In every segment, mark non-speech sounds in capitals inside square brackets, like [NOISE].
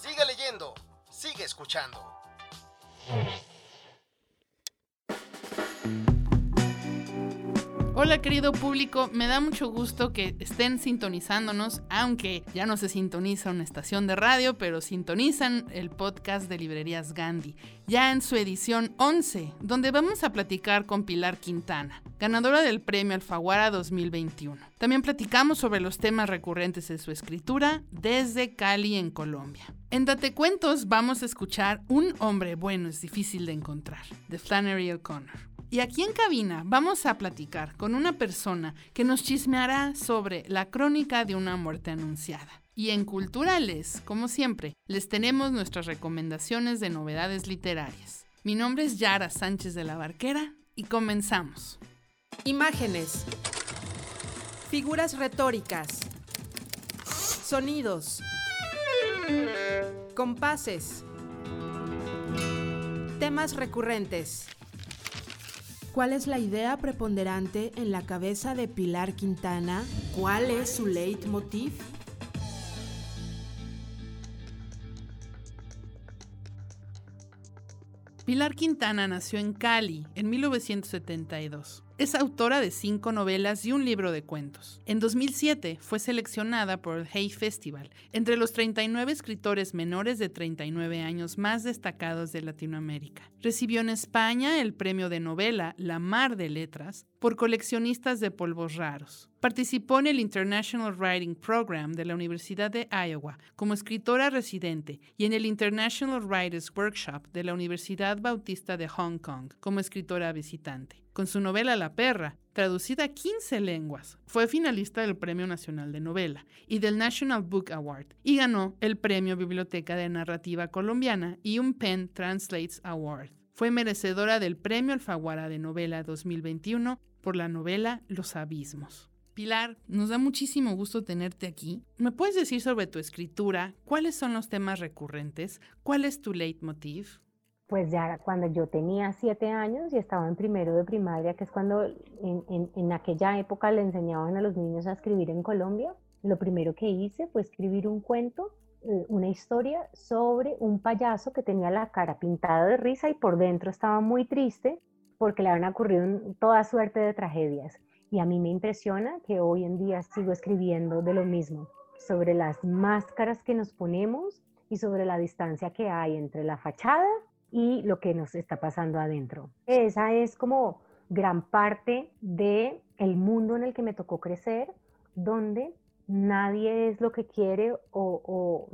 Sigue leyendo, sigue escuchando. Hola querido público, me da mucho gusto que estén sintonizándonos, aunque ya no se sintoniza una estación de radio, pero sintonizan el podcast de Librerías Gandhi, ya en su edición 11, donde vamos a platicar con Pilar Quintana, ganadora del Premio Alfaguara 2021. También platicamos sobre los temas recurrentes de su escritura desde Cali en Colombia. En Date Cuentos vamos a escuchar Un hombre bueno es difícil de encontrar, de Flannery O'Connor. Y aquí en cabina vamos a platicar con una persona que nos chismeará sobre la crónica de una muerte anunciada. Y en Culturales, como siempre, les tenemos nuestras recomendaciones de novedades literarias. Mi nombre es Yara Sánchez de la Barquera y comenzamos. Imágenes. Figuras retóricas. Sonidos. Compases. Temas recurrentes. ¿Cuál es la idea preponderante en la cabeza de Pilar Quintana? ¿Cuál es su leitmotiv? Pilar Quintana nació en Cali en 1972. Es autora de cinco novelas y un libro de cuentos. En 2007 fue seleccionada por el Hay Festival entre los 39 escritores menores de 39 años más destacados de Latinoamérica. Recibió en España el premio de novela La Mar de Letras por coleccionistas de polvos raros. Participó en el International Writing Program de la Universidad de Iowa como escritora residente y en el International Writers Workshop de la Universidad Bautista de Hong Kong como escritora visitante con su novela La perra, traducida a 15 lenguas. Fue finalista del Premio Nacional de Novela y del National Book Award y ganó el Premio Biblioteca de Narrativa Colombiana y un Penn Translates Award. Fue merecedora del Premio Alfaguara de Novela 2021 por la novela Los Abismos. Pilar, nos da muchísimo gusto tenerte aquí. ¿Me puedes decir sobre tu escritura? ¿Cuáles son los temas recurrentes? ¿Cuál es tu leitmotiv? Pues ya cuando yo tenía siete años y estaba en primero de primaria, que es cuando en, en, aquella época le enseñaban a los niños a escribir en Colombia, lo primero que hice fue escribir un cuento, eh, una historia sobre un payaso que tenía la cara pintada de risa y por dentro estaba muy triste porque le habían ocurrido toda suerte de tragedias. Y a mí me impresiona que hoy en día sigo escribiendo de lo mismo, sobre las máscaras que nos ponemos y sobre la distancia que hay entre la fachada y lo que nos está pasando adentro. Esa es como gran parte de el mundo en el que me tocó crecer, donde nadie es lo que quiere o,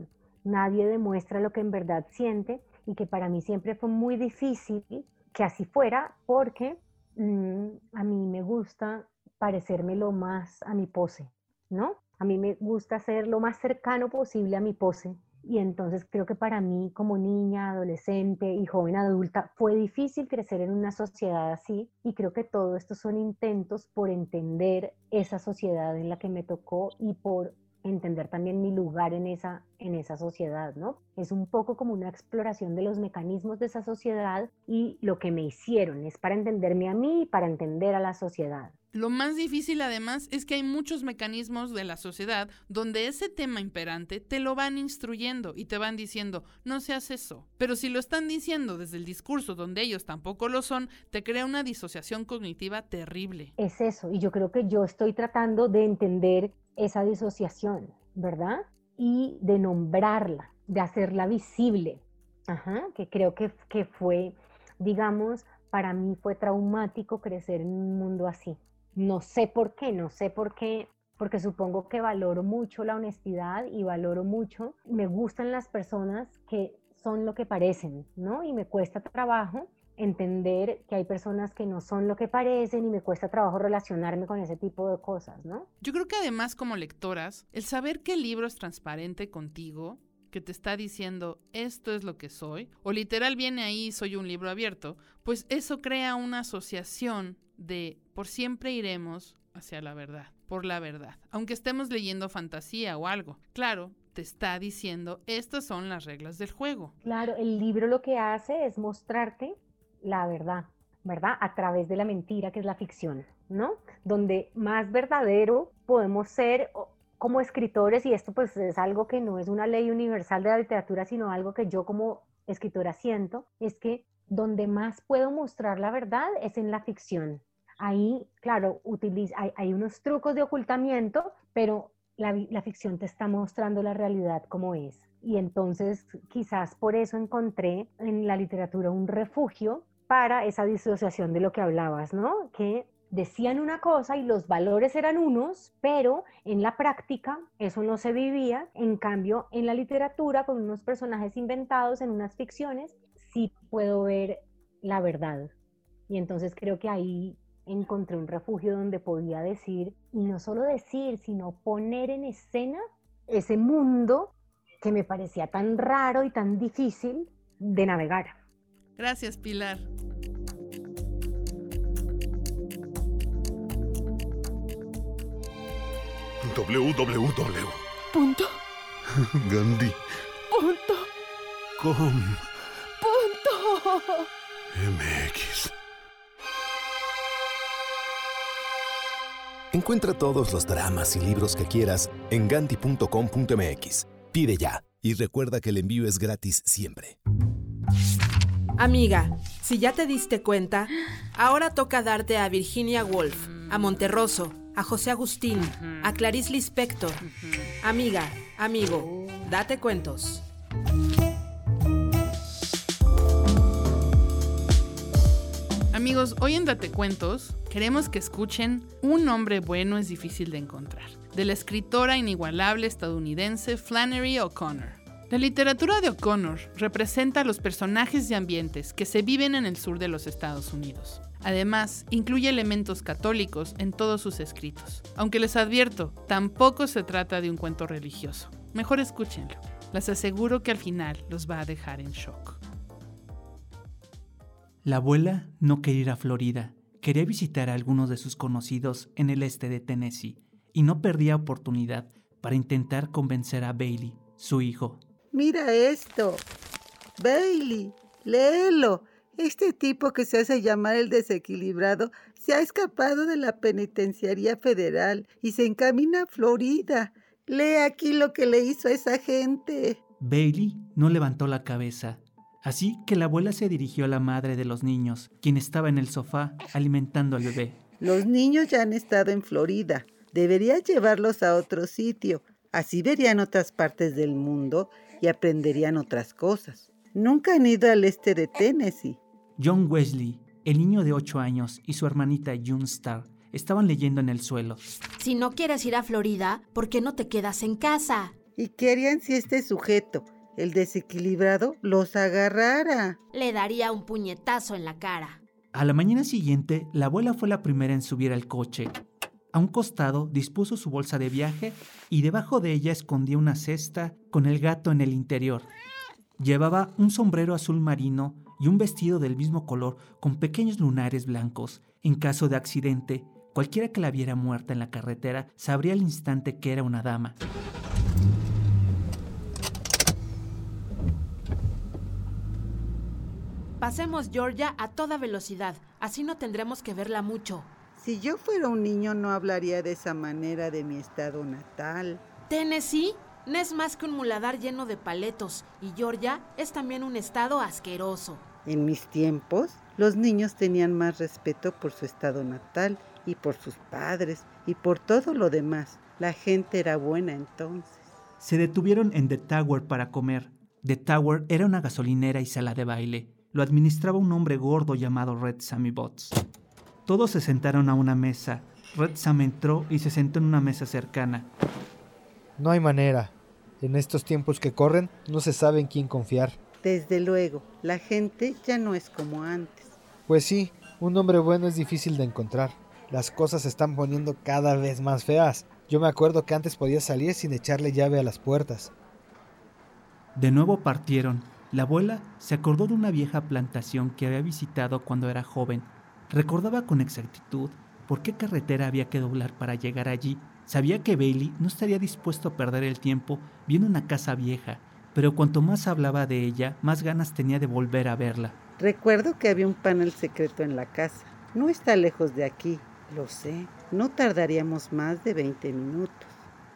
nadie demuestra lo que en verdad siente y que para mí siempre fue muy difícil que así fuera porque mm, a mí me gusta parecerme lo más a mi pose, ¿no? A mí me gusta ser lo más cercano posible a mi pose y entonces creo que para mí como niña, adolescente y joven adulta fue difícil crecer en una sociedad así y creo que todo esto son intentos por entender esa sociedad en la que me tocó y por entender también mi lugar en esa, en esa sociedad, ¿no? Es un poco como una exploración de los mecanismos de esa sociedad y lo que me hicieron es para entenderme a mí y para entender a la sociedad. Lo más difícil además es que hay muchos mecanismos de la sociedad donde ese tema imperante te lo van instruyendo y te van diciendo, no seas eso. Pero si lo están diciendo desde el discurso donde ellos tampoco lo son, te crea una disociación cognitiva terrible. Es eso, y yo creo que yo estoy tratando de entender esa disociación, ¿verdad? Y de nombrarla, de hacerla visible, Ajá, que creo que, que fue, digamos, para mí fue traumático crecer en un mundo así. No sé por qué, no sé por qué, porque supongo que valoro mucho la honestidad y valoro mucho, me gustan las personas que son lo que parecen, ¿no? Y me cuesta trabajo entender que hay personas que no son lo que parecen y me cuesta trabajo relacionarme con ese tipo de cosas, ¿no? Yo creo que además como lectoras, el saber que el libro es transparente contigo que te está diciendo esto es lo que soy, o literal viene ahí soy un libro abierto, pues eso crea una asociación de por siempre iremos hacia la verdad, por la verdad, aunque estemos leyendo fantasía o algo. Claro, te está diciendo estas son las reglas del juego. Claro, el libro lo que hace es mostrarte la verdad, ¿verdad? A través de la mentira, que es la ficción, ¿no? Donde más verdadero podemos ser como escritores, y esto pues es algo que no es una ley universal de la literatura, sino algo que yo como escritora siento, es que donde más puedo mostrar la verdad es en la ficción. Ahí, claro, utiliza, hay, unos trucos de ocultamiento, pero la, la ficción te está mostrando la realidad como es. Y entonces quizás por eso encontré en la literatura un refugio para esa disociación de lo que hablabas, ¿no? Que decían una cosa y los valores eran unos, pero en la práctica eso no se vivía. En cambio, en la literatura, con unos personajes inventados, en unas ficciones, sí puedo ver la verdad. Y entonces creo que ahí encontré un refugio donde podía decir, y no solo decir, sino poner en escena ese mundo que me parecía tan raro y tan difícil de navegar. Gracias, Pilar. www. Punto. [LAUGHS] Gandhi. Punto. Com. Punto. MX. Encuentra todos los dramas y libros que quieras en ganti.com.mx. Pide ya y recuerda que el envío es gratis siempre. Amiga, si ya te diste cuenta, ahora toca darte a Virginia Woolf, a Monterroso, a José Agustín, a Clarice Lispector. Amiga, amigo, date cuentos. Amigos, hoy en Date Cuentos queremos que escuchen Un hombre bueno es difícil de encontrar, de la escritora inigualable estadounidense Flannery O'Connor. La literatura de O'Connor representa los personajes y ambientes que se viven en el sur de los Estados Unidos. Además, incluye elementos católicos en todos sus escritos. Aunque les advierto, tampoco se trata de un cuento religioso. Mejor escúchenlo. Les aseguro que al final los va a dejar en shock. La abuela no quería ir a Florida. Quería visitar a algunos de sus conocidos en el este de Tennessee y no perdía oportunidad para intentar convencer a Bailey, su hijo, Mira esto. Bailey, léelo. Este tipo que se hace llamar el desequilibrado se ha escapado de la penitenciaría federal y se encamina a Florida. Lee aquí lo que le hizo a esa gente. Bailey no levantó la cabeza, así que la abuela se dirigió a la madre de los niños, quien estaba en el sofá alimentando al bebé. Los niños ya han estado en Florida. Deberías llevarlos a otro sitio. Así verían otras partes del mundo y aprenderían otras cosas. Nunca han ido al este de Tennessee. John Wesley, el niño de 8 años, y su hermanita June Starr estaban leyendo en el suelo. Si no quieres ir a Florida, ¿por qué no te quedas en casa? ¿Y qué harían si este sujeto, el desequilibrado, los agarrara? Le daría un puñetazo en la cara. A la mañana siguiente, la abuela fue la primera en subir al coche. A un costado dispuso su bolsa de viaje y debajo de ella escondía una cesta con el gato en el interior. Llevaba un sombrero azul marino y un vestido del mismo color con pequeños lunares blancos. En caso de accidente, cualquiera que la viera muerta en la carretera sabría al instante que era una dama. Pasemos Georgia a toda velocidad, así no tendremos que verla mucho. Si yo fuera un niño no hablaría de esa manera de mi estado natal. Tennessee no es más que un muladar lleno de paletos y Georgia es también un estado asqueroso. En mis tiempos, los niños tenían más respeto por su estado natal y por sus padres y por todo lo demás. La gente era buena entonces. Se detuvieron en The Tower para comer. The Tower era una gasolinera y sala de baile. Lo administraba un hombre gordo llamado Red Sammy Botts. Todos se sentaron a una mesa. Red Sam entró y se sentó en una mesa cercana. No hay manera. En estos tiempos que corren, no se sabe en quién confiar. Desde luego, la gente ya no es como antes. Pues sí, un hombre bueno es difícil de encontrar. Las cosas se están poniendo cada vez más feas. Yo me acuerdo que antes podía salir sin echarle llave a las puertas. De nuevo partieron. La abuela se acordó de una vieja plantación que había visitado cuando era joven. Recordaba con exactitud por qué carretera había que doblar para llegar allí. Sabía que Bailey no estaría dispuesto a perder el tiempo viendo una casa vieja, pero cuanto más hablaba de ella, más ganas tenía de volver a verla. Recuerdo que había un panel secreto en la casa. No está lejos de aquí, lo sé. No tardaríamos más de 20 minutos.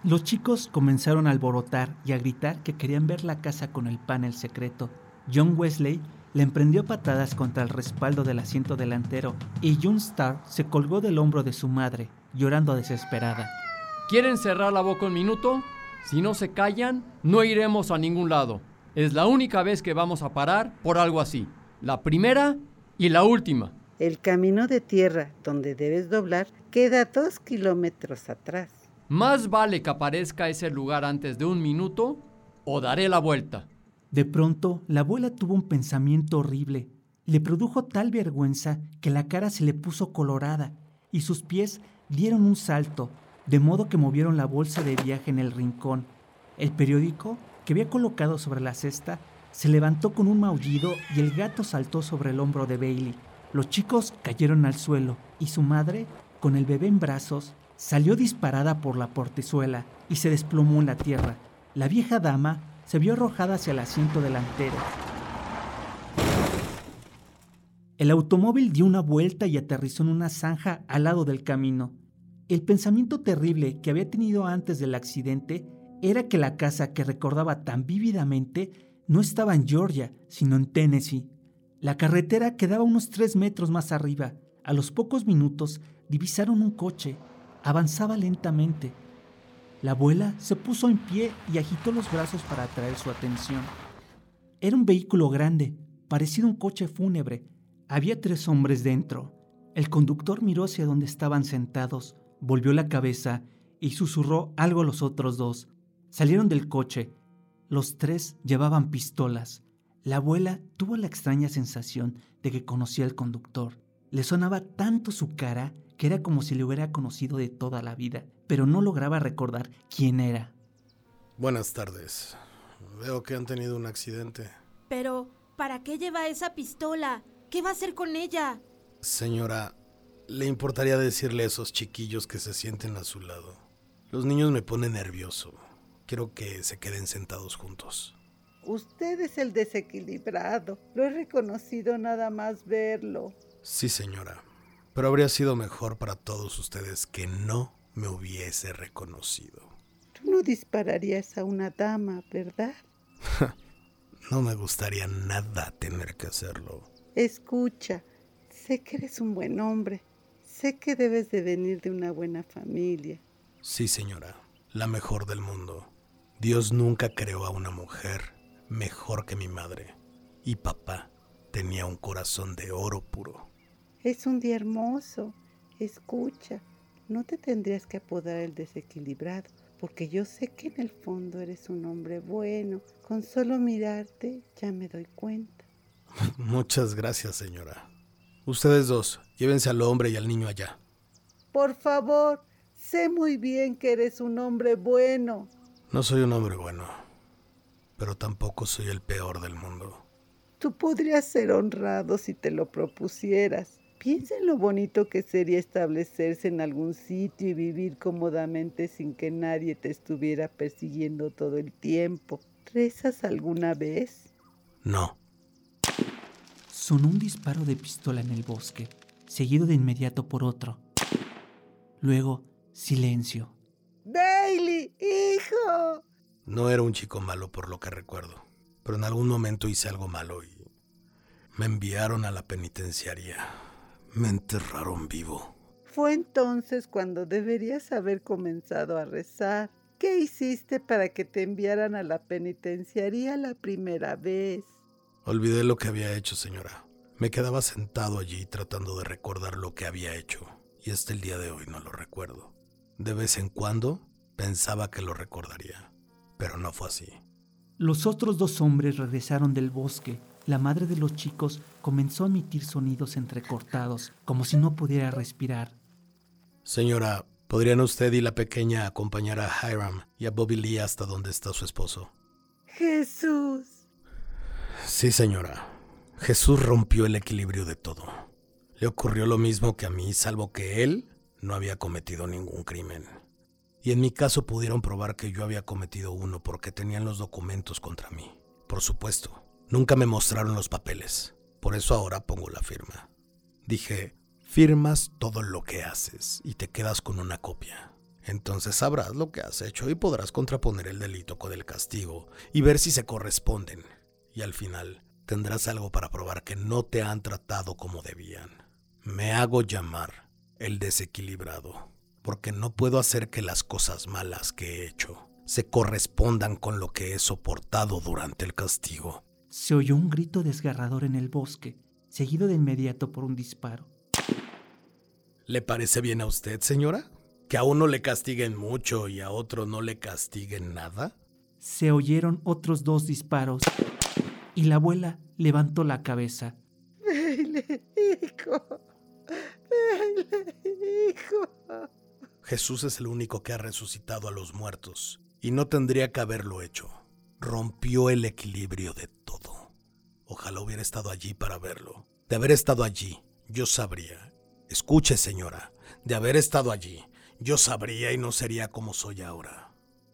Los chicos comenzaron a alborotar y a gritar que querían ver la casa con el panel secreto. John Wesley le emprendió patadas contra el respaldo del asiento delantero y June Star se colgó del hombro de su madre, llorando desesperada. ¿Quieren cerrar la boca un minuto? Si no se callan, no iremos a ningún lado. Es la única vez que vamos a parar por algo así. La primera y la última. El camino de tierra donde debes doblar queda dos kilómetros atrás. Más vale que aparezca ese lugar antes de un minuto o daré la vuelta. De pronto, la abuela tuvo un pensamiento horrible. Le produjo tal vergüenza que la cara se le puso colorada y sus pies dieron un salto, de modo que movieron la bolsa de viaje en el rincón. El periódico, que había colocado sobre la cesta, se levantó con un maullido y el gato saltó sobre el hombro de Bailey. Los chicos cayeron al suelo y su madre, con el bebé en brazos, Salió disparada por la portezuela y se desplomó en la tierra. La vieja dama se vio arrojada hacia el asiento delantero. El automóvil dio una vuelta y aterrizó en una zanja al lado del camino. El pensamiento terrible que había tenido antes del accidente era que la casa que recordaba tan vívidamente no estaba en Georgia, sino en Tennessee. La carretera quedaba unos tres metros más arriba. A los pocos minutos divisaron un coche avanzaba lentamente. La abuela se puso en pie y agitó los brazos para atraer su atención. Era un vehículo grande, parecido a un coche fúnebre. Había tres hombres dentro. El conductor miró hacia donde estaban sentados, volvió la cabeza y susurró algo a los otros dos. Salieron del coche. Los tres llevaban pistolas. La abuela tuvo la extraña sensación de que conocía al conductor. Le sonaba tanto su cara que era como si le hubiera conocido de toda la vida, pero no lograba recordar quién era. Buenas tardes. Veo que han tenido un accidente. Pero, ¿para qué lleva esa pistola? ¿Qué va a hacer con ella? Señora, ¿le importaría decirle a esos chiquillos que se sienten a su lado? Los niños me ponen nervioso. Quiero que se queden sentados juntos. Usted es el desequilibrado. Lo he reconocido nada más verlo. Sí, señora. Pero habría sido mejor para todos ustedes que no me hubiese reconocido. Tú no dispararías a una dama, ¿verdad? [LAUGHS] no me gustaría nada tener que hacerlo. Escucha, sé que eres un buen hombre. Sé que debes de venir de una buena familia. Sí, señora, la mejor del mundo. Dios nunca creó a una mujer mejor que mi madre. Y papá tenía un corazón de oro puro. Es un día hermoso. Escucha, no te tendrías que apodar el desequilibrado, porque yo sé que en el fondo eres un hombre bueno. Con solo mirarte ya me doy cuenta. [LAUGHS] Muchas gracias, señora. Ustedes dos, llévense al hombre y al niño allá. Por favor, sé muy bien que eres un hombre bueno. No soy un hombre bueno, pero tampoco soy el peor del mundo. Tú podrías ser honrado si te lo propusieras. Piensa en lo bonito que sería establecerse en algún sitio y vivir cómodamente sin que nadie te estuviera persiguiendo todo el tiempo. ¿Rezas alguna vez? No. Sonó un disparo de pistola en el bosque, seguido de inmediato por otro. Luego, silencio. ¡Bailey, hijo! No era un chico malo por lo que recuerdo, pero en algún momento hice algo malo y me enviaron a la penitenciaria. Me enterraron vivo. Fue entonces cuando deberías haber comenzado a rezar. ¿Qué hiciste para que te enviaran a la penitenciaría la primera vez? Olvidé lo que había hecho, señora. Me quedaba sentado allí tratando de recordar lo que había hecho, y hasta el día de hoy no lo recuerdo. De vez en cuando pensaba que lo recordaría, pero no fue así. Los otros dos hombres regresaron del bosque la madre de los chicos comenzó a emitir sonidos entrecortados, como si no pudiera respirar. Señora, ¿podrían usted y la pequeña acompañar a Hiram y a Bobby Lee hasta donde está su esposo? Jesús. Sí, señora. Jesús rompió el equilibrio de todo. Le ocurrió lo mismo que a mí, salvo que él no había cometido ningún crimen. Y en mi caso pudieron probar que yo había cometido uno porque tenían los documentos contra mí. Por supuesto, nunca me mostraron los papeles. Por eso ahora pongo la firma. Dije, firmas todo lo que haces y te quedas con una copia. Entonces sabrás lo que has hecho y podrás contraponer el delito con el castigo y ver si se corresponden. Y al final tendrás algo para probar que no te han tratado como debían. Me hago llamar el desequilibrado, porque no puedo hacer que las cosas malas que he hecho se correspondan con lo que he soportado durante el castigo. Se oyó un grito desgarrador en el bosque, seguido de inmediato por un disparo. ¿Le parece bien a usted, señora? ¿Que a uno le castiguen mucho y a otro no le castiguen nada? Se oyeron otros dos disparos y la abuela levantó la cabeza. Hijo. Hijo. Jesús es el único que ha resucitado a los muertos y no tendría que haberlo hecho. Rompió el equilibrio de todo. Ojalá hubiera estado allí para verlo. De haber estado allí, yo sabría. Escuche, señora, de haber estado allí, yo sabría y no sería como soy ahora.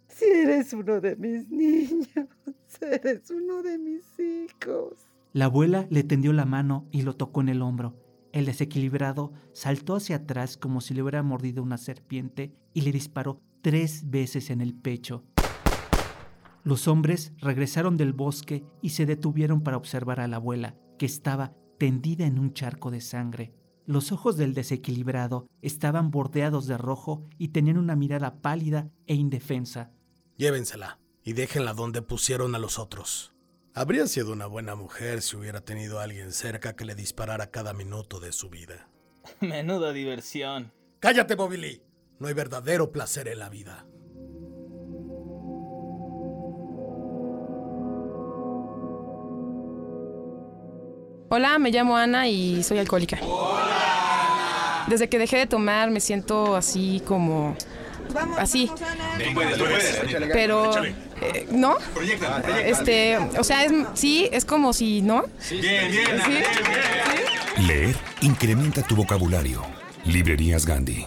Si eres uno de mis niños, eres uno de mis hijos. La abuela le tendió la mano y lo tocó en el hombro. El desequilibrado saltó hacia atrás como si le hubiera mordido una serpiente y le disparó tres veces en el pecho. Los hombres regresaron del bosque y se detuvieron para observar a la abuela, que estaba tendida en un charco de sangre. Los ojos del desequilibrado estaban bordeados de rojo y tenían una mirada pálida e indefensa. Llévensela y déjenla donde pusieron a los otros. Habría sido una buena mujer si hubiera tenido a alguien cerca que le disparara cada minuto de su vida. [LAUGHS] Menuda diversión. ¡Cállate, Bobby No hay verdadero placer en la vida. Hola, me llamo Ana y soy alcohólica. Desde que dejé de tomar me siento así como... Así. Pero... eh, ¿No? Este, o sea, es, sí, es como si, ¿no? Bien, bien, Leer incrementa tu vocabulario. Librerías Gandhi.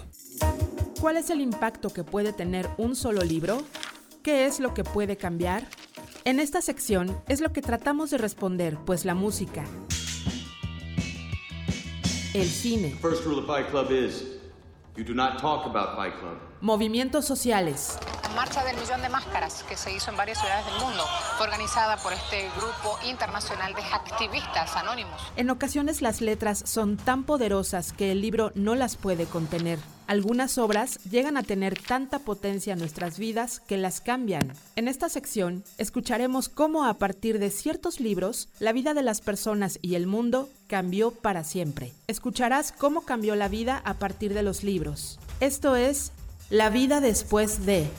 ¿Cuál es el impacto que puede tener un solo libro? ¿Qué es lo que puede cambiar? En esta sección es lo que tratamos de responder, pues la música, el cine, First rule of Fight Club is you do not talk about Club. movimientos sociales, marcha del millón de máscaras que se hizo en varias ciudades del mundo fue organizada por este grupo internacional de activistas anónimos. En ocasiones las letras son tan poderosas que el libro no las puede contener. Algunas obras llegan a tener tanta potencia en nuestras vidas que las cambian. En esta sección escucharemos cómo a partir de ciertos libros la vida de las personas y el mundo cambió para siempre. Escucharás cómo cambió la vida a partir de los libros. Esto es La vida después de...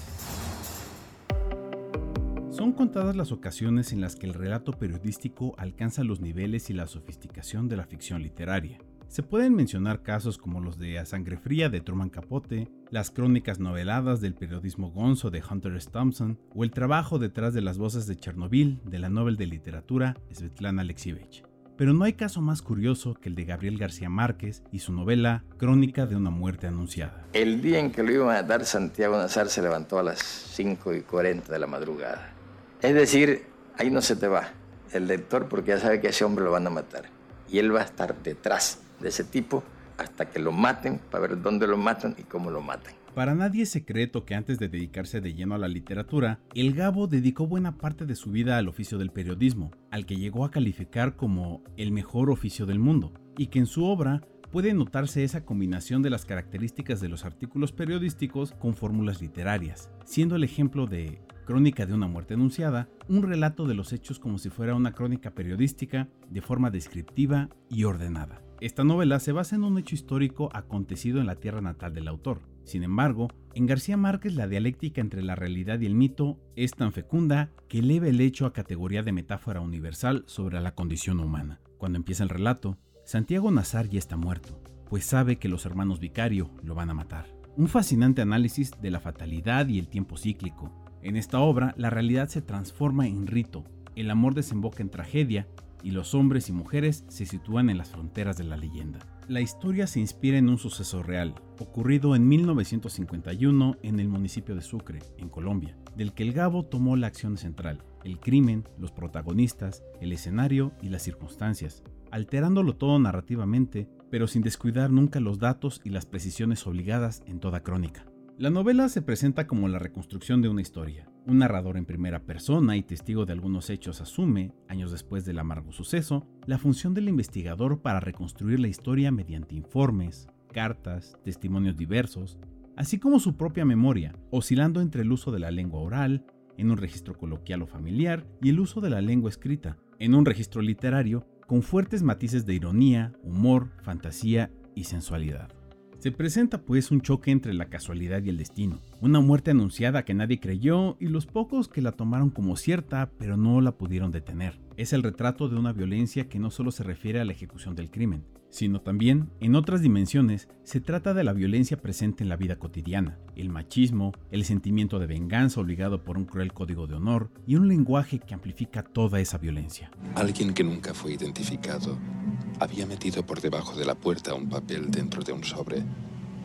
Son contadas las ocasiones en las que el relato periodístico alcanza los niveles y la sofisticación de la ficción literaria. Se pueden mencionar casos como los de A Sangre Fría de Truman Capote, las crónicas noveladas del periodismo gonzo de Hunter S. Thompson o el trabajo detrás de las voces de Chernobyl de la Nobel de Literatura Svetlana Alexievich. Pero no hay caso más curioso que el de Gabriel García Márquez y su novela Crónica de una muerte anunciada. El día en que lo iban a dar, Santiago Nazar se levantó a las 5 y 40 de la madrugada. Es decir, ahí no se te va el lector porque ya sabe que ese hombre lo van a matar. Y él va a estar detrás de ese tipo hasta que lo maten, para ver dónde lo matan y cómo lo matan. Para nadie es secreto que antes de dedicarse de lleno a la literatura, el Gabo dedicó buena parte de su vida al oficio del periodismo, al que llegó a calificar como el mejor oficio del mundo, y que en su obra puede notarse esa combinación de las características de los artículos periodísticos con fórmulas literarias, siendo el ejemplo de Crónica de una muerte anunciada, un relato de los hechos como si fuera una crónica periodística de forma descriptiva y ordenada. Esta novela se basa en un hecho histórico acontecido en la tierra natal del autor. Sin embargo, en García Márquez la dialéctica entre la realidad y el mito es tan fecunda que eleva el hecho a categoría de metáfora universal sobre la condición humana. Cuando empieza el relato, Santiago Nazar ya está muerto, pues sabe que los hermanos Vicario lo van a matar. Un fascinante análisis de la fatalidad y el tiempo cíclico, En esta obra, la realidad se transforma en rito, el amor desemboca en tragedia y los hombres y mujeres se sitúan en las fronteras de la leyenda. La historia se inspira en un suceso real, ocurrido en 1951 en el municipio de Sucre, en Colombia, del que el Gabo tomó la acción central, el crimen, los protagonistas, el escenario y las circunstancias, alterándolo todo narrativamente, pero sin descuidar nunca los datos y las precisiones obligadas en toda crónica. La novela se presenta como la reconstrucción de una historia. Un narrador en primera persona y testigo de algunos hechos asume, años después del amargo suceso, la función del investigador para reconstruir la historia mediante informes, cartas, testimonios diversos, así como su propia memoria, oscilando entre el uso de la lengua oral, en un registro coloquial o familiar, y el uso de la lengua escrita, en un registro literario, con fuertes matices de ironía, humor, fantasía y sensualidad. Se presenta pues un choque entre la casualidad y el destino, una muerte anunciada que nadie creyó y los pocos que la tomaron como cierta pero no la pudieron detener. Es el retrato de una violencia que no solo se refiere a la ejecución del crimen, sino también, en otras dimensiones, se trata de la violencia presente en la vida cotidiana, el machismo, el sentimiento de venganza obligado por un cruel código de honor y un lenguaje que amplifica toda esa violencia. Alguien que nunca fue identificado había metido por debajo de la puerta un papel dentro de un sobre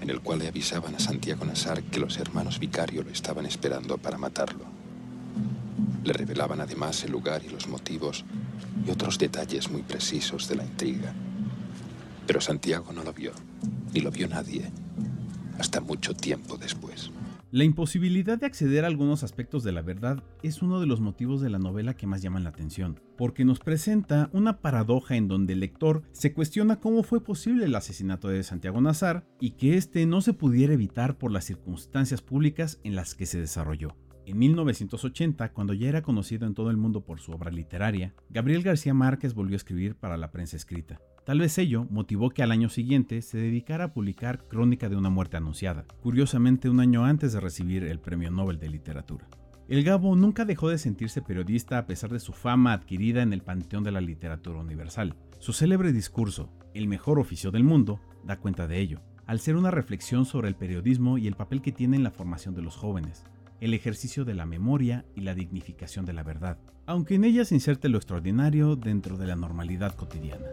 en el cual le avisaban a Santiago Nazar que los hermanos Vicario lo estaban esperando para matarlo. Le revelaban además el lugar y los motivos y otros detalles muy precisos de la intriga. Pero Santiago no lo vio, ni lo vio nadie, hasta mucho tiempo después. La imposibilidad de acceder a algunos aspectos de la verdad es uno de los motivos de la novela que más llaman la atención, porque nos presenta una paradoja en donde el lector se cuestiona cómo fue posible el asesinato de Santiago Nazar y que éste no se pudiera evitar por las circunstancias públicas en las que se desarrolló. En 1980, cuando ya era conocido en todo el mundo por su obra literaria, Gabriel García Márquez volvió a escribir para la prensa escrita. Tal vez ello motivó que al año siguiente se dedicara a publicar Crónica de una muerte anunciada, curiosamente un año antes de recibir el Premio Nobel de Literatura. El Gabo nunca dejó de sentirse periodista a pesar de su fama adquirida en el panteón de la literatura universal. Su célebre discurso, El mejor oficio del mundo, da cuenta de ello, al ser una reflexión sobre el periodismo y el papel que tiene en la formación de los jóvenes, el ejercicio de la memoria y la dignificación de la verdad, aunque en ella se inserte lo extraordinario dentro de la normalidad cotidiana.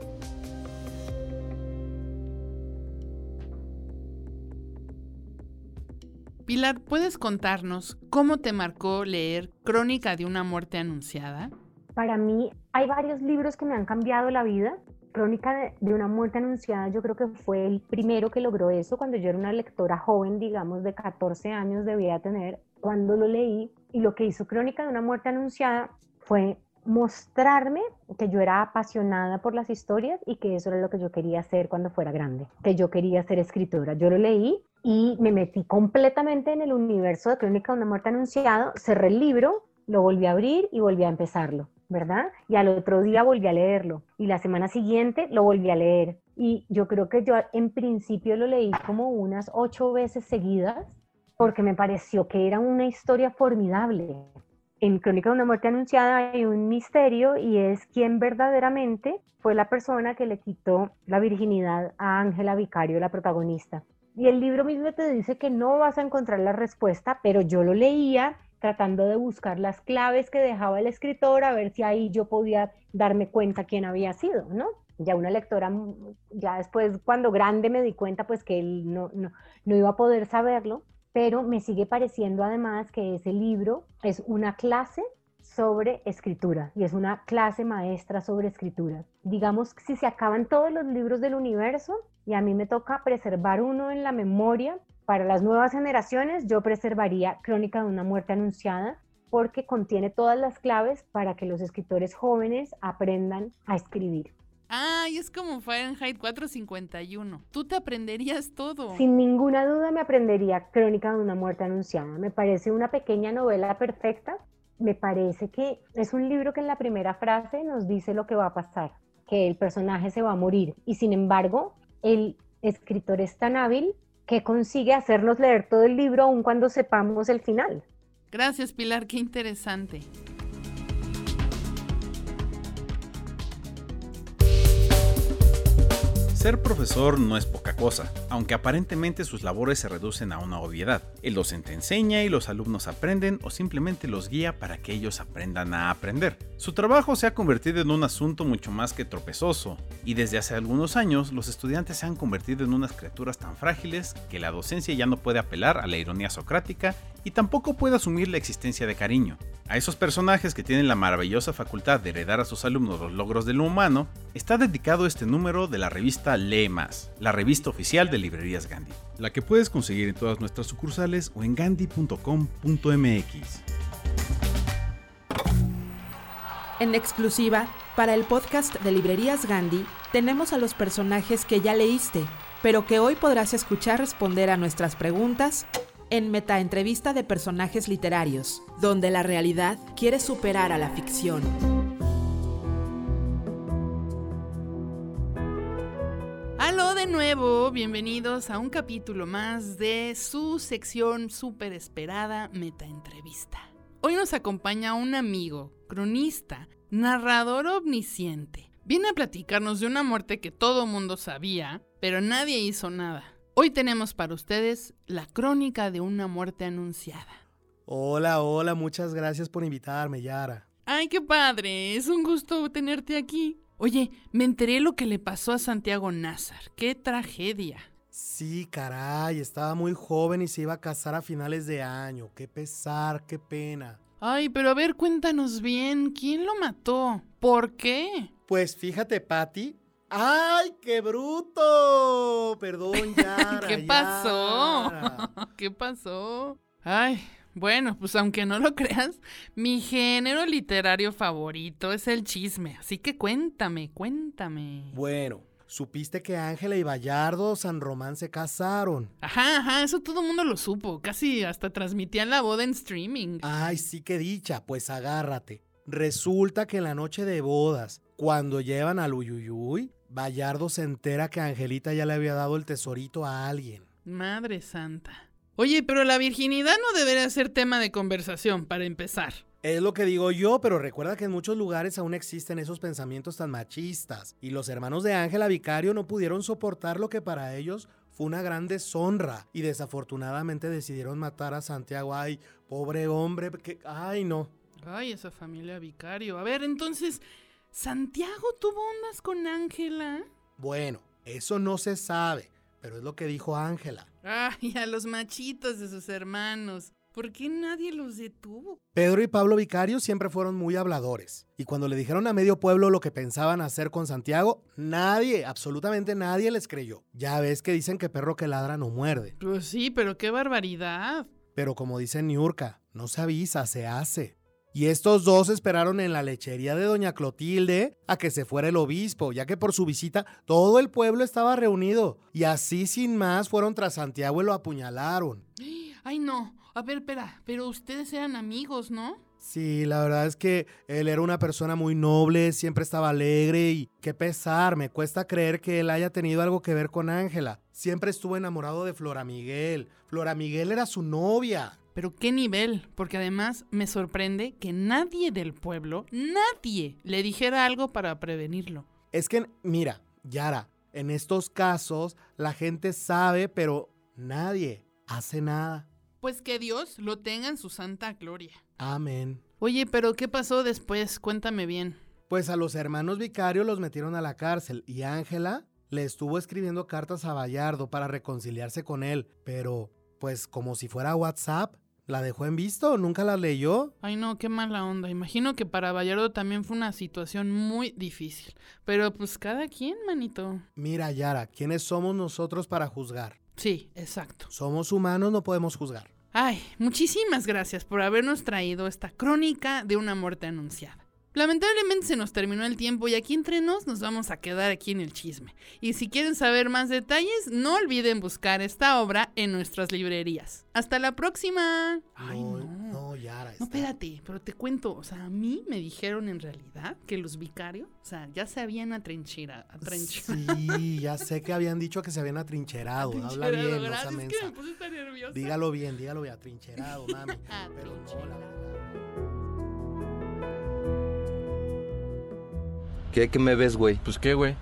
Pilar, ¿puedes contarnos cómo te marcó leer Crónica de una muerte anunciada? Para mí hay varios libros que me han cambiado la vida. Crónica de, una muerte anunciada yo creo que fue el primero que logró eso cuando yo era una lectora joven, digamos de 14 años debía tener, cuando lo leí. Y lo que hizo Crónica de una muerte anunciada fue mostrarme que yo era apasionada por las historias y que eso era lo que yo quería hacer cuando fuera grande, que yo quería ser escritora. Yo lo leí y me metí completamente en el universo de Crónica de una muerte anunciada, cerré el libro, lo volví a abrir y volví a empezarlo, ¿verdad? Y al otro día volví a leerlo y la semana siguiente lo volví a leer. Y yo creo que yo en principio lo leí como unas ocho veces seguidas porque me pareció que era una historia formidable. En Crónica de una muerte anunciada hay un misterio y es quién verdaderamente fue la persona que le quitó la virginidad a Ángela Vicario, la protagonista. Y el libro mismo te dice que no vas a encontrar la respuesta, pero yo lo leía tratando de buscar las claves que dejaba el escritor, a ver si ahí yo podía darme cuenta quién había sido, ¿no? Ya una lectora, ya después cuando grande me di cuenta pues que él no, no, no iba a poder saberlo, pero me sigue pareciendo además que ese libro es una clase sobre escritura y es una clase maestra sobre escritura. Digamos, si se acaban todos los libros del universo y a mí me toca preservar uno en la memoria, para las nuevas generaciones yo preservaría Crónica de una muerte anunciada porque contiene todas las claves para que los escritores jóvenes aprendan a escribir. Ah, y es como Fahrenheit 451. Tú te aprenderías todo. Sin ninguna duda me aprendería Crónica de una muerte anunciada. Me parece una pequeña novela perfecta. Me parece que es un libro que en la primera frase nos dice lo que va a pasar, que el personaje se va a morir. Y sin embargo, el escritor es tan hábil que consigue hacernos leer todo el libro aun cuando sepamos el final. Gracias, Pilar, qué interesante. Ser profesor no es poca cosa. Aunque aparentemente sus labores se reducen a una obviedad. El docente enseña y los alumnos aprenden o simplemente los guía para que ellos aprendan a aprender. Su trabajo se ha convertido en un asunto mucho más que tropezoso, y desde hace algunos años los estudiantes se han convertido en unas criaturas tan frágiles que la docencia ya no puede apelar a la ironía socrática y tampoco puede asumir la existencia de cariño. A esos personajes que tienen la maravillosa facultad de heredar a sus alumnos los logros de lo humano, está dedicado este número de la revista Lee Más, la revista oficial de librerías Gandhi, la que puedes conseguir en todas nuestras sucursales o en gandhi.com.mx. En exclusiva, para el podcast de Librerías Gandhi, tenemos a los personajes que ya leíste, pero que hoy podrás escuchar responder a nuestras preguntas en Metaentrevista de Personajes Literarios, donde la realidad quiere superar a la ficción. Aló de nuevo, bienvenidos a un capítulo más de su sección súper esperada Metaentrevista. Hoy nos acompaña un amigo, cronista, narrador omnisciente. Viene a platicarnos de una muerte que todo mundo sabía, pero nadie hizo nada. Hoy tenemos para ustedes la crónica de una muerte anunciada. Hola, hola, muchas gracias por invitarme, Yara. Ay, qué padre, es un gusto tenerte aquí. Oye, me enteré lo que le pasó a Santiago Nazar. ¡Qué tragedia! Sí, caray, estaba muy joven y se iba a casar a finales de año. Qué pesar, qué pena. Ay, pero a ver, cuéntanos bien, ¿quién lo mató? ¿Por qué? Pues fíjate, Patty. ¡Ay, qué bruto! Perdón, [LAUGHS] Yara. ¿Qué pasó? Yara. [LAUGHS] ¿Qué pasó? Ay, bueno, pues aunque no lo [LAUGHS] creas, mi género literario favorito es el chisme, así que cuéntame, cuéntame. Bueno, supiste que Ángela y Bayardo San Román se casaron. Ajá, ajá, eso todo el mundo lo supo, casi hasta transmitían la boda en streaming. Ay, sí que dicha, pues agárrate. Resulta que en la noche de bodas, cuando llevan al Uyuyuy, Bayardo se entera que Angelita ya le había dado el tesorito a alguien. Madre santa. Oye, pero la virginidad no debería ser tema de conversación para empezar. Es lo que digo yo, pero recuerda que en muchos lugares aún existen esos pensamientos tan machistas. Y los hermanos de Ángela Vicario no pudieron soportar lo que para ellos fue una gran deshonra. Y desafortunadamente decidieron matar a Santiago. Ay, pobre hombre, que... Ay, no. Ay, esa familia Vicario. A ver, entonces, ¿Santiago tuvo ondas con Ángela? Bueno, eso no se sabe, pero es lo que dijo Ángela. Ay, a los machitos de sus hermanos. ¿Por qué nadie los detuvo? Pedro y Pablo Vicario siempre fueron muy habladores. Y cuando le dijeron a medio pueblo lo que pensaban hacer con Santiago, nadie, absolutamente nadie les creyó. Ya ves que dicen que perro que ladra no muerde. Pues sí, pero qué barbaridad. Pero como dice Niurka, no se avisa, se hace. Y estos dos esperaron en la lechería de doña Clotilde a que se fuera el obispo, ya que por su visita todo el pueblo estaba reunido. Y así sin más fueron tras Santiago y lo apuñalaron. Ay, no. A ver, espera, pero ustedes eran amigos, ¿no? Sí, la verdad es que él era una persona muy noble, siempre estaba alegre y qué pesar, me cuesta creer que él haya tenido algo que ver con Ángela. Siempre estuvo enamorado de Flora Miguel. Flora Miguel era su novia. Pero qué nivel, porque además me sorprende que nadie del pueblo, nadie, le dijera algo para prevenirlo. Es que, mira, Yara, en estos casos la gente sabe, pero nadie hace nada. Pues que Dios lo tenga en su santa gloria. Amén. Oye, pero ¿qué pasó después? Cuéntame bien. Pues a los hermanos vicarios los metieron a la cárcel y Ángela le estuvo escribiendo cartas a Bayardo para reconciliarse con él, pero pues como si fuera WhatsApp. ¿La dejó en visto? ¿Nunca la leyó? Ay, no, qué mala onda. Imagino que para Bayardo también fue una situación muy difícil. Pero pues cada quien, manito. Mira, Yara, ¿quiénes somos nosotros para juzgar? Sí, exacto. Somos humanos, no podemos juzgar. Ay, muchísimas gracias por habernos traído esta crónica de una muerte anunciada. Lamentablemente se nos terminó el tiempo y aquí entre nos nos vamos a quedar aquí en el chisme. Y si quieren saber más detalles, no olviden buscar esta obra en nuestras librerías. Hasta la próxima. Ay, no, no. Yara. No, espérate, pero te cuento, o sea, a mí me dijeron en realidad que los vicarios, o sea, ya se habían atrincherado. Sí, ya sé que habían dicho que se habían atrincherado. Habla bien, no sea es que mensa. me puse tan nerviosa. Dígalo bien, dígalo bien, atrincherado, mami. [LAUGHS] Pero no, la verdad. ¿Qué, qué me ves, güey? Pues qué, güey.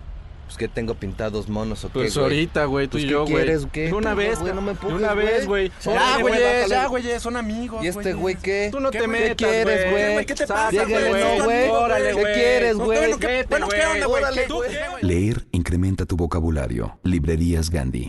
Pues que tengo pintados monos o qué, Pues güey? ahorita, güey, tú Pues, y ¿qué yo, güey. quieres, qué? De una vez, güey, no me de empujes, una vez, güey. Ya, güey, ya, güey, son amigos, ¿Y este güey qué? Tú no ¿Qué te me- metas, ¿Qué quieres, güey? ¿Qué te pasa, güey? no, güey. Órale, ¿Qué quieres, güey? bueno, ¿qué- bueno, ¿qué onda, güey? Órale, ¿Tú güey. qué? Leer incrementa tu vocabulario. Librerías Gandhi.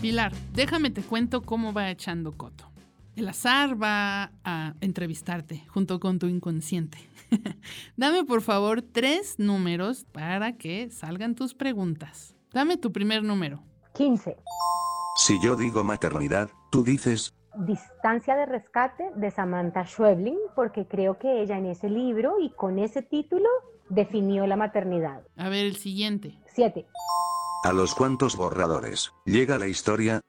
Pilar, déjame te cuento cómo va echando coto. El azar va a entrevistarte junto con tu inconsciente. [LAUGHS] Dame por favor tres números para que salgan tus preguntas. Dame tu primer número. 15. Si yo digo maternidad, tú dices, Distancia de rescate de Samantha Schweblin, porque creo que ella en ese libro y con ese título definió la maternidad. A ver el siguiente. 7. ¿A los cuantos borradores llega la historia?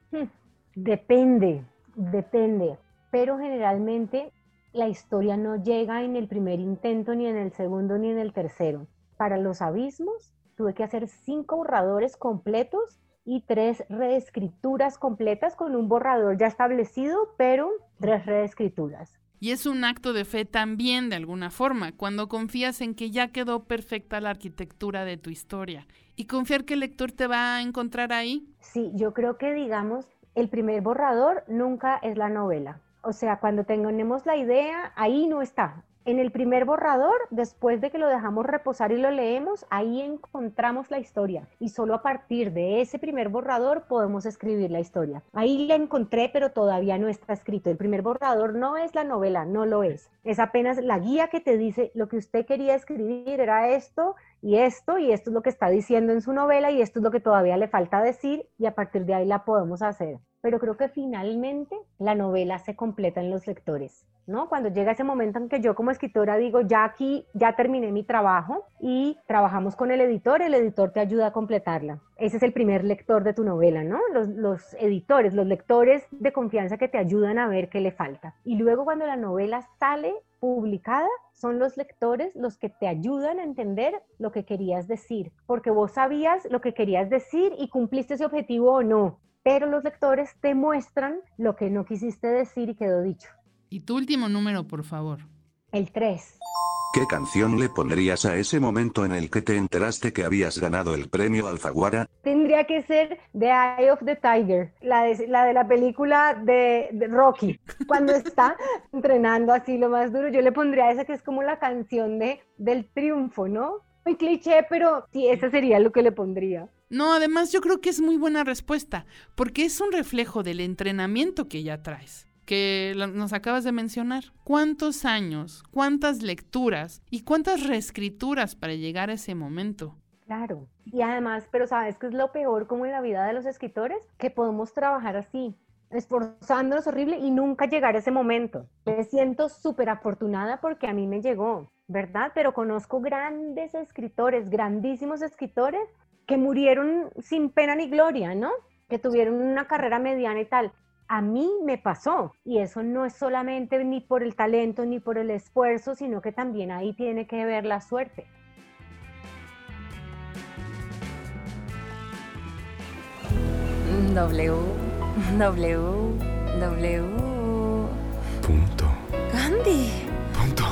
Depende, depende. Pero generalmente la historia no llega en el primer intento, ni en el segundo, ni en el tercero. Para los abismos tuve que hacer cinco borradores completos y tres reescrituras completas con un borrador ya establecido, pero tres reescrituras. Y es un acto de fe también, de alguna forma, cuando confías en que ya quedó perfecta la arquitectura de tu historia. Y confiar que el lector te va a encontrar ahí. Sí, yo creo que, digamos, el primer borrador nunca es la novela. O sea, cuando tengamos la idea, ahí no está. En el primer borrador, después de que lo dejamos reposar y lo leemos, ahí encontramos la historia. Y solo a partir de ese primer borrador podemos escribir la historia. Ahí la encontré, pero todavía no está escrito. El primer borrador no es la novela, no lo es. Es apenas la guía que te dice lo que usted quería escribir era esto y esto, y esto es lo que está diciendo en su novela, y esto es lo que todavía le falta decir, y a partir de ahí la podemos hacer. Pero creo que finalmente la novela se completa en los lectores, ¿no? Cuando llega ese momento en que yo como escritora digo, ya aquí, ya terminé mi trabajo, y trabajamos con el editor, el editor te ayuda a completarla. Ese es el primer lector de tu novela, ¿no? Los, los editores, los lectores de confianza que te ayudan a ver qué le falta. Y luego cuando la novela sale publicada, son los lectores los que te ayudan a entender lo que querías decir, porque vos sabías lo que querías decir y cumpliste ese objetivo o no, pero los lectores te muestran lo que no quisiste decir y quedó dicho. Y tu último número, por favor. El 3. ¿Qué canción le pondrías a ese momento en el que te enteraste que habías ganado el premio Alfaguara? Tendría que ser The Eye of the Tiger, la de la, de la película de, de Rocky, cuando está [LAUGHS] entrenando así lo más duro. Yo le pondría esa que es como la canción de, del triunfo, ¿no? Muy cliché, pero sí, ese sería lo que le pondría. No, además yo creo que es muy buena respuesta, porque es un reflejo del entrenamiento que ya traes que nos acabas de mencionar. ¿Cuántos años, cuántas lecturas y cuántas reescrituras para llegar a ese momento? Claro. Y además, pero ¿sabes qué es lo peor como en la vida de los escritores? Que podemos trabajar así, esforzándonos horrible y nunca llegar a ese momento. Me siento súper afortunada porque a mí me llegó, ¿verdad? Pero conozco grandes escritores, grandísimos escritores que murieron sin pena ni gloria, ¿no? Que tuvieron una carrera mediana y tal a mí me pasó. Y eso no es solamente ni por el talento ni por el esfuerzo, sino que también ahí tiene que ver la suerte. W, W, W. Punto. Gandhi. Punto.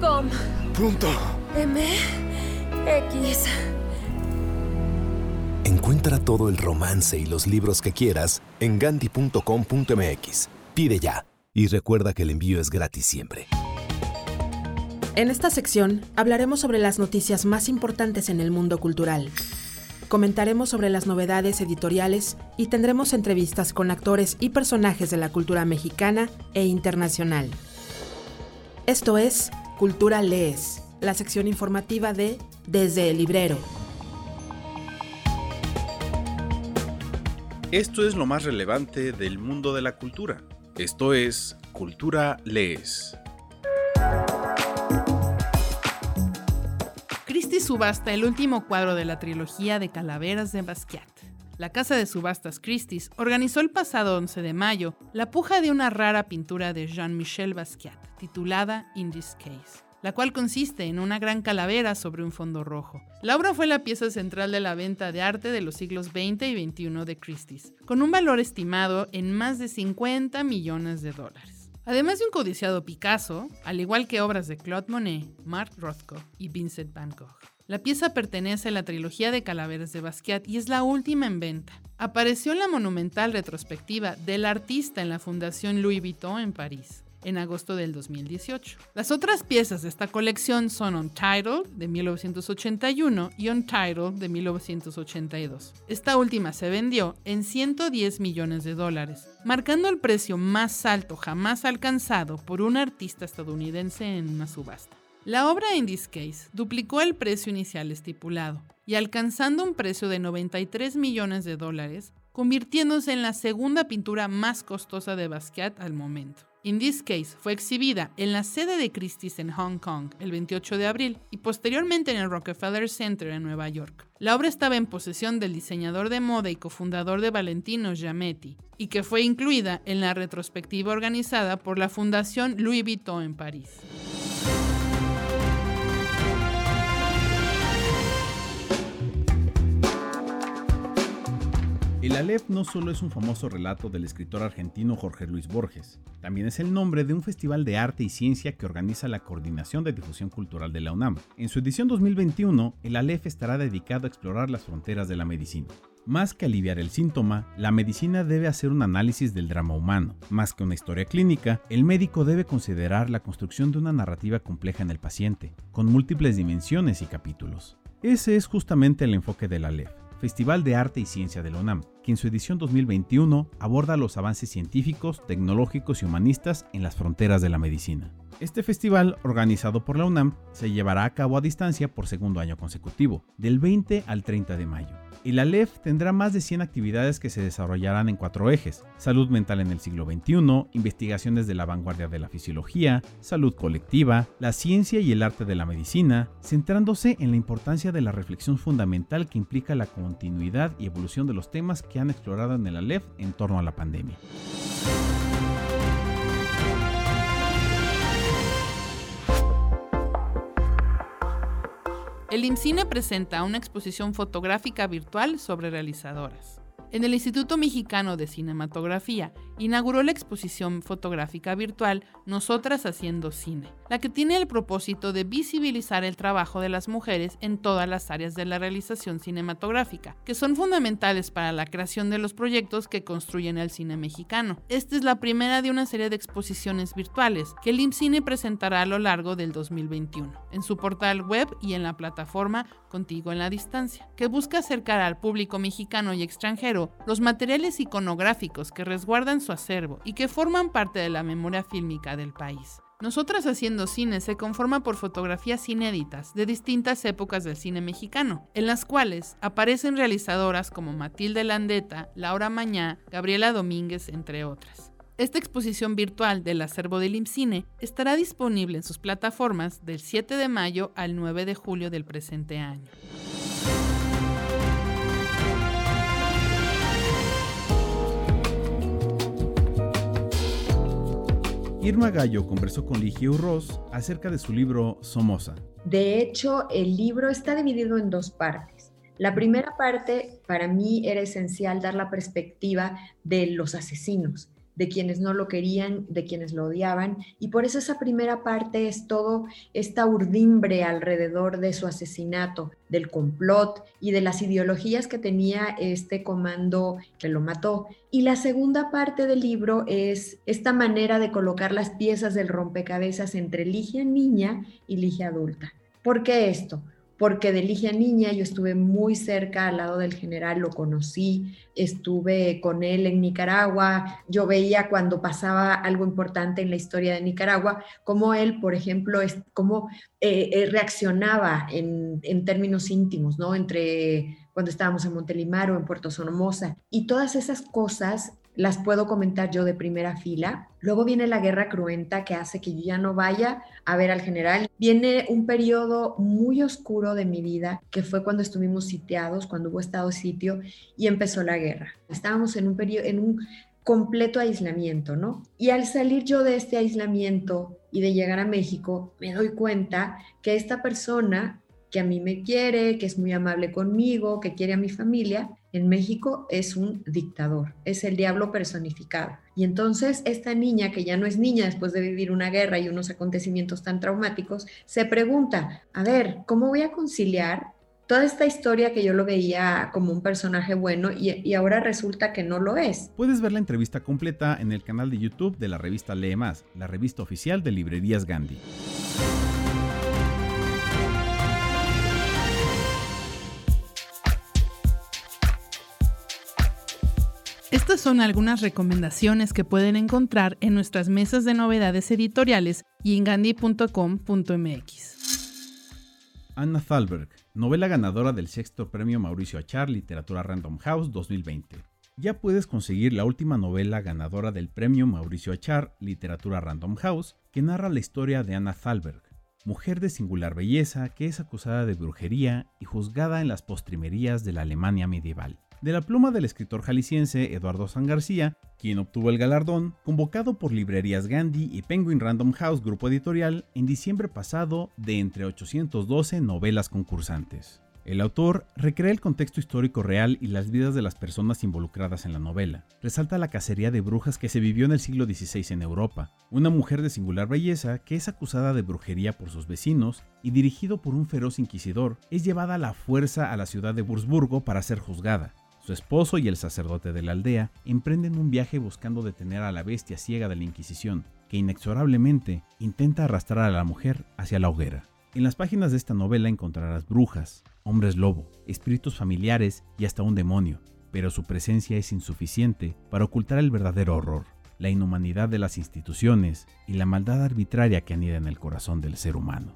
Com. Punto. M. X. Encuentra todo el romance y los libros que quieras en gandhi.com.mx. Pide ya y recuerda que el envío es gratis siempre. En esta sección hablaremos sobre las noticias más importantes en el mundo cultural. Comentaremos sobre las novedades editoriales y tendremos entrevistas con actores y personajes de la cultura mexicana e internacional. Esto es Cultura Lees, la sección informativa de Desde el Librero. Esto es lo más relevante del mundo de la cultura. Esto es Cultura Lees. Christy subasta el último cuadro de la trilogía de Calaveras de Basquiat. La casa de subastas Christie's organizó el pasado 11 de mayo la puja de una rara pintura de Jean-Michel Basquiat, titulada In This Case, la cual consiste en una gran calavera sobre un fondo rojo. La obra fue la pieza central de la venta de arte de los siglos XX y XXI de Christie's, con un valor estimado en más de 50 millones de dólares. Además de un codiciado Picasso, al igual que obras de Claude Monet, Mark Rothko y Vincent Van Gogh. La pieza pertenece a la trilogía de Calaveras de Basquiat y es la última en venta. Apareció en la monumental retrospectiva del artista en la Fundación Louis Vuitton en París en agosto del 2018. Las otras piezas de esta colección son Untitled de 1981 y Untitled de 1982. Esta última se vendió en 110 millones de dólares, marcando el precio más alto jamás alcanzado por un artista estadounidense en una subasta. La obra In This Case duplicó el precio inicial estipulado y alcanzando un precio de 93 millones de dólares, convirtiéndose en la segunda pintura más costosa de Basquiat al momento. In This Case fue exhibida en la sede de Christie's en Hong Kong el 28 de abril y posteriormente en el Rockefeller Center en Nueva York. La obra estaba en posesión del diseñador de moda y cofundador de Valentino Giametti y que fue incluida en la retrospectiva organizada por la Fundación Louis Vuitton en París. El Aleph no solo es un famoso relato del escritor argentino Jorge Luis Borges, también es el nombre de un festival de arte y ciencia que organiza la Coordinación de Difusión Cultural de la UNAM. En su edición 2021, el Aleph estará dedicado a explorar las fronteras de la medicina. Más que aliviar el síntoma, la medicina debe hacer un análisis del drama humano. Más que una historia clínica, el médico debe considerar la construcción de una narrativa compleja en el paciente, con múltiples dimensiones y capítulos. Ese es justamente el enfoque del Aleph Festival de Arte y Ciencia de la UNAM, que en su edición 2021 aborda los avances científicos, tecnológicos y humanistas en las fronteras de la medicina. Este festival, organizado por la UNAM, se llevará a cabo a distancia por segundo año consecutivo, del 20 al 30 de mayo. El ALEF tendrá más de 100 actividades que se desarrollarán en cuatro ejes. Salud mental en el siglo XXI, investigaciones de la vanguardia de la fisiología, salud colectiva, la ciencia y el arte de la medicina, centrándose en la importancia de la reflexión fundamental que implica la continuidad y evolución de los temas que han explorado en el ALEF en torno a la pandemia. El IMCINE presenta una exposición fotográfica virtual sobre realizadoras. En el Instituto Mexicano de Cinematografía inauguró la exposición fotográfica virtual Nosotras haciendo cine, la que tiene el propósito de visibilizar el trabajo de las mujeres en todas las áreas de la realización cinematográfica, que son fundamentales para la creación de los proyectos que construyen el cine mexicano. Esta es la primera de una serie de exposiciones virtuales que el IMCINE presentará a lo largo del 2021, en su portal web y en la plataforma Contigo en la Distancia, que busca acercar al público mexicano y extranjero los materiales iconográficos que resguardan su acervo y que forman parte de la memoria fílmica del país. Nosotras haciendo cine se conforma por fotografías inéditas de distintas épocas del cine mexicano, en las cuales aparecen realizadoras como Matilde Landeta, Laura Mañá, Gabriela Domínguez, entre otras. Esta exposición virtual del acervo del IMCINE estará disponible en sus plataformas del 7 de mayo al 9 de julio del presente año. Irma Gallo conversó con Ligia Urroz acerca de su libro Somoza. De hecho, el libro está dividido en dos partes. La primera parte, para mí, era esencial dar la perspectiva de los asesinos, de quienes no lo querían, de quienes lo odiaban. Y por eso esa primera parte es todo esta urdimbre alrededor de su asesinato, del complot y de las ideologías que tenía este comando que lo mató. Y la segunda parte del libro es esta manera de colocar las piezas del rompecabezas entre Ligia niña y Ligia adulta. ¿Por qué esto? Porque de Ligia Niña yo estuve muy cerca al lado del general, lo conocí, estuve con él en Nicaragua, yo veía cuando pasaba algo importante en la historia de Nicaragua, cómo él, por ejemplo, es, cómo eh, eh, reaccionaba en, en términos íntimos, ¿no? Entre cuando estábamos en Montelimar o en Puerto Sonomosa. Y todas esas cosas las puedo comentar yo de primera fila. Luego viene la guerra cruenta que hace que yo ya no vaya a ver al general. Viene un periodo muy oscuro de mi vida, que fue cuando estuvimos sitiados, cuando hubo estado sitio y empezó la guerra. Estábamos en un periodo, en un completo aislamiento, ¿no? Y al salir yo de este aislamiento y de llegar a México, me doy cuenta que esta persona que a mí me quiere, que es muy amable conmigo, que quiere a mi familia, en México es un dictador, es el diablo personificado. Y entonces esta niña, que ya no es niña después de vivir una guerra y unos acontecimientos tan traumáticos, se pregunta, a ver, ¿cómo voy a conciliar toda esta historia que yo lo veía como un personaje bueno y, ahora resulta que no lo es. Puedes ver la entrevista completa en el canal de YouTube de la revista Lee Más, la revista oficial de Librerías Gandhi. Estas son algunas recomendaciones que pueden encontrar en nuestras mesas de novedades editoriales y en gandhi.com.mx. Anna Thalberg, novela ganadora del sexto premio Mauricio Achar Literatura Random House 2020. Ya puedes conseguir la última novela ganadora del premio Mauricio Achar Literatura Random House, que narra la historia de Anna Thalberg, mujer de singular belleza que es acusada de brujería y juzgada en las postrimerías de la Alemania medieval de la pluma del escritor jalisciense Eduardo San García, quien obtuvo el galardón, convocado por Librerías Gandhi y Penguin Random House Grupo Editorial en diciembre pasado de entre 812 novelas concursantes. El autor recrea el contexto histórico real y las vidas de las personas involucradas en la novela. Resalta la cacería de brujas que se vivió en el siglo XVI en Europa. Una mujer de singular belleza que es acusada de brujería por sus vecinos y dirigido por un feroz inquisidor, es llevada a la fuerza a la ciudad de Wurzburgo para ser juzgada. Su esposo y el sacerdote de la aldea emprenden un viaje buscando detener a la bestia ciega de la Inquisición, que inexorablemente intenta arrastrar a la mujer hacia la hoguera. En las páginas de esta novela encontrarás brujas, hombres lobo, espíritus familiares y hasta un demonio, pero su presencia es insuficiente para ocultar el verdadero horror, la inhumanidad de las instituciones y la maldad arbitraria que anida en el corazón del ser humano.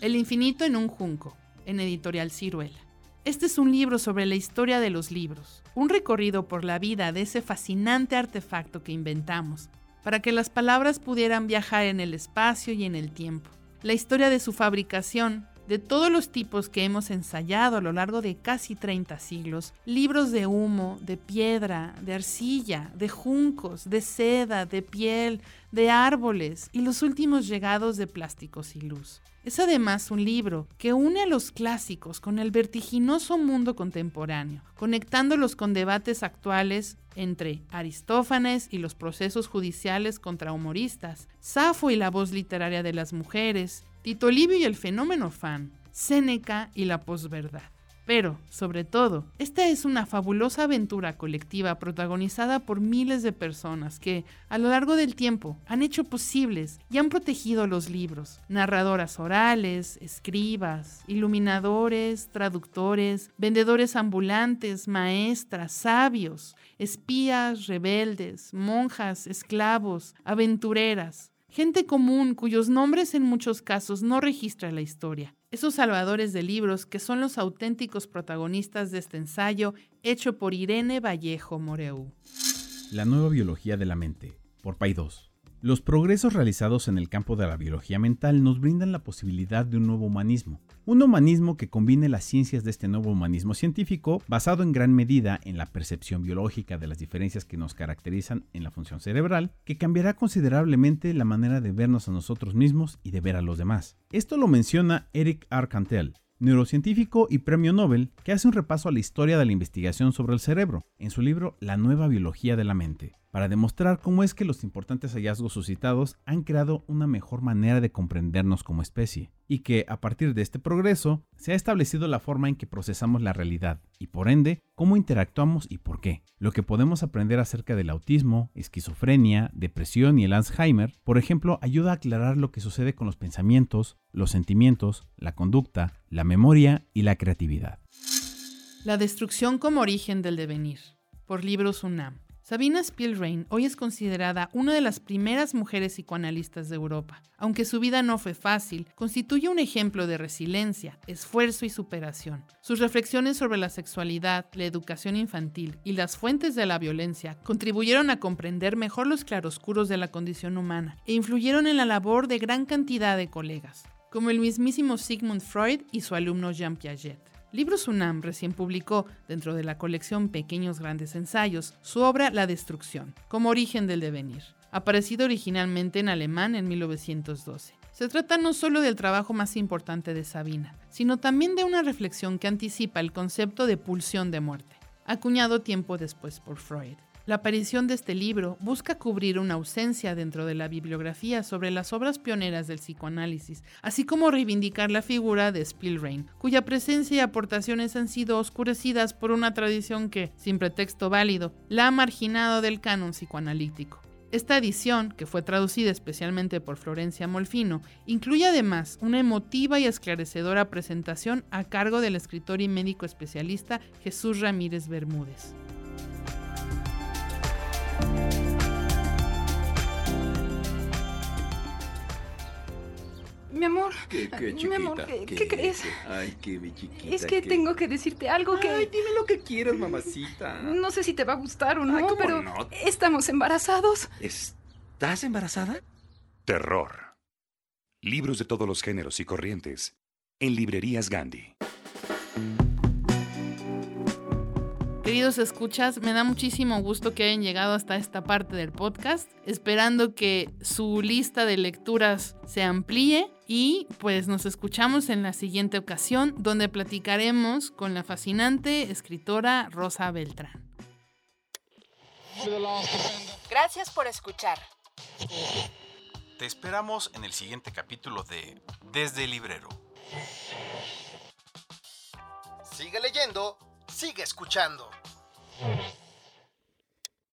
El infinito en un junco, en editorial Ciruela. Este es un libro sobre la historia de los libros, un recorrido por la vida de ese fascinante artefacto que inventamos, para que las palabras pudieran viajar en el espacio y en el tiempo. La historia de su fabricación, de todos los tipos que hemos ensayado a lo largo de casi 30 siglos, libros de humo, de piedra, de arcilla, de juncos, de seda, de piel, de árboles y los últimos llegados de plásticos y luz. Es además un libro que une a los clásicos con el vertiginoso mundo contemporáneo, conectándolos con debates actuales entre Aristófanes y los procesos judiciales contra humoristas, Safo y la voz literaria de las mujeres, Tito Livio y el fenómeno fan, Séneca y la posverdad. Pero, sobre todo, esta es una fabulosa aventura colectiva protagonizada por miles de personas que, a lo largo del tiempo, han hecho posibles y han protegido los libros. Narradoras orales, escribas, iluminadores, traductores, vendedores ambulantes, maestras, sabios, espías, rebeldes, monjas, esclavos, aventureras, gente común cuyos nombres en muchos casos no registra la historia esos salvadores de libros que son los auténticos protagonistas de este ensayo hecho por Irene Vallejo Moreu. La nueva biología de la mente, por Paidós. Los progresos realizados en el campo de la biología mental nos brindan la posibilidad de un nuevo humanismo, un humanismo que combine las ciencias de este nuevo humanismo científico basado en gran medida en la percepción biológica de las diferencias que nos caracterizan en la función cerebral, que cambiará considerablemente la manera de vernos a nosotros mismos y de ver a los demás. Esto lo menciona Eric Arcantel, neurocientífico y premio Nobel, que hace un repaso a la historia de la investigación sobre el cerebro en su libro La nueva biología de la mente para demostrar cómo es que los importantes hallazgos suscitados han creado una mejor manera de comprendernos como especie, y que a partir de este progreso se ha establecido la forma en que procesamos la realidad, y por ende, cómo interactuamos y por qué. Lo que podemos aprender acerca del autismo, esquizofrenia, depresión y el Alzheimer, por ejemplo, ayuda a aclarar lo que sucede con los pensamientos, los sentimientos, la conducta, la memoria y la creatividad. La destrucción como origen del devenir, por Libros UNAM. Sabina Spielrein hoy es considerada una de las primeras mujeres psicoanalistas de Europa. Aunque su vida no fue fácil, constituye un ejemplo de resiliencia, esfuerzo y superación. Sus reflexiones sobre la sexualidad, la educación infantil y las fuentes de la violencia contribuyeron a comprender mejor los claroscuros de la condición humana e influyeron en la labor de gran cantidad de colegas, como el mismísimo Sigmund Freud y su alumno Jean Piaget. Libros UNAM recién publicó, dentro de la colección Pequeños Grandes Ensayos, su obra La Destrucción, como origen del devenir, aparecido originalmente en alemán en 1912. Se trata no solo del trabajo más importante de Sabina, sino también de una reflexión que anticipa el concepto de pulsión de muerte, acuñado tiempo después por Freud. La aparición de este libro busca cubrir una ausencia dentro de la bibliografía sobre las obras pioneras del psicoanálisis, así como reivindicar la figura de Spielrein, cuya presencia y aportaciones han sido oscurecidas por una tradición que, sin pretexto válido, la ha marginado del canon psicoanalítico. Esta edición, que fue traducida especialmente por Florencia Molfino, incluye además una emotiva y esclarecedora presentación a cargo del escritor y médico especialista Jesús Ramírez Bermúdez. Mi amor. ¿Qué, qué, Mi amor, ¿qué, qué crees? Ay, qué mi chiquita. Es que qué- tengo que decirte algo que... Ay, dime lo que quieras, mamacita. No sé si te va a gustar o no, Ay, ¿cómo pero no? estamos embarazados. ¿Estás embarazada? Terror. Libros de todos los géneros y corrientes. En librerías Gandhi. Queridos escuchas, me da muchísimo gusto que hayan llegado hasta esta parte del podcast, esperando que su lista de lecturas se amplíe y pues nos escuchamos en la siguiente ocasión donde platicaremos con la fascinante escritora Rosa Beltrán. Gracias por escuchar. Te esperamos en el siguiente capítulo de Desde el Librero. Sigue leyendo, sigue escuchando.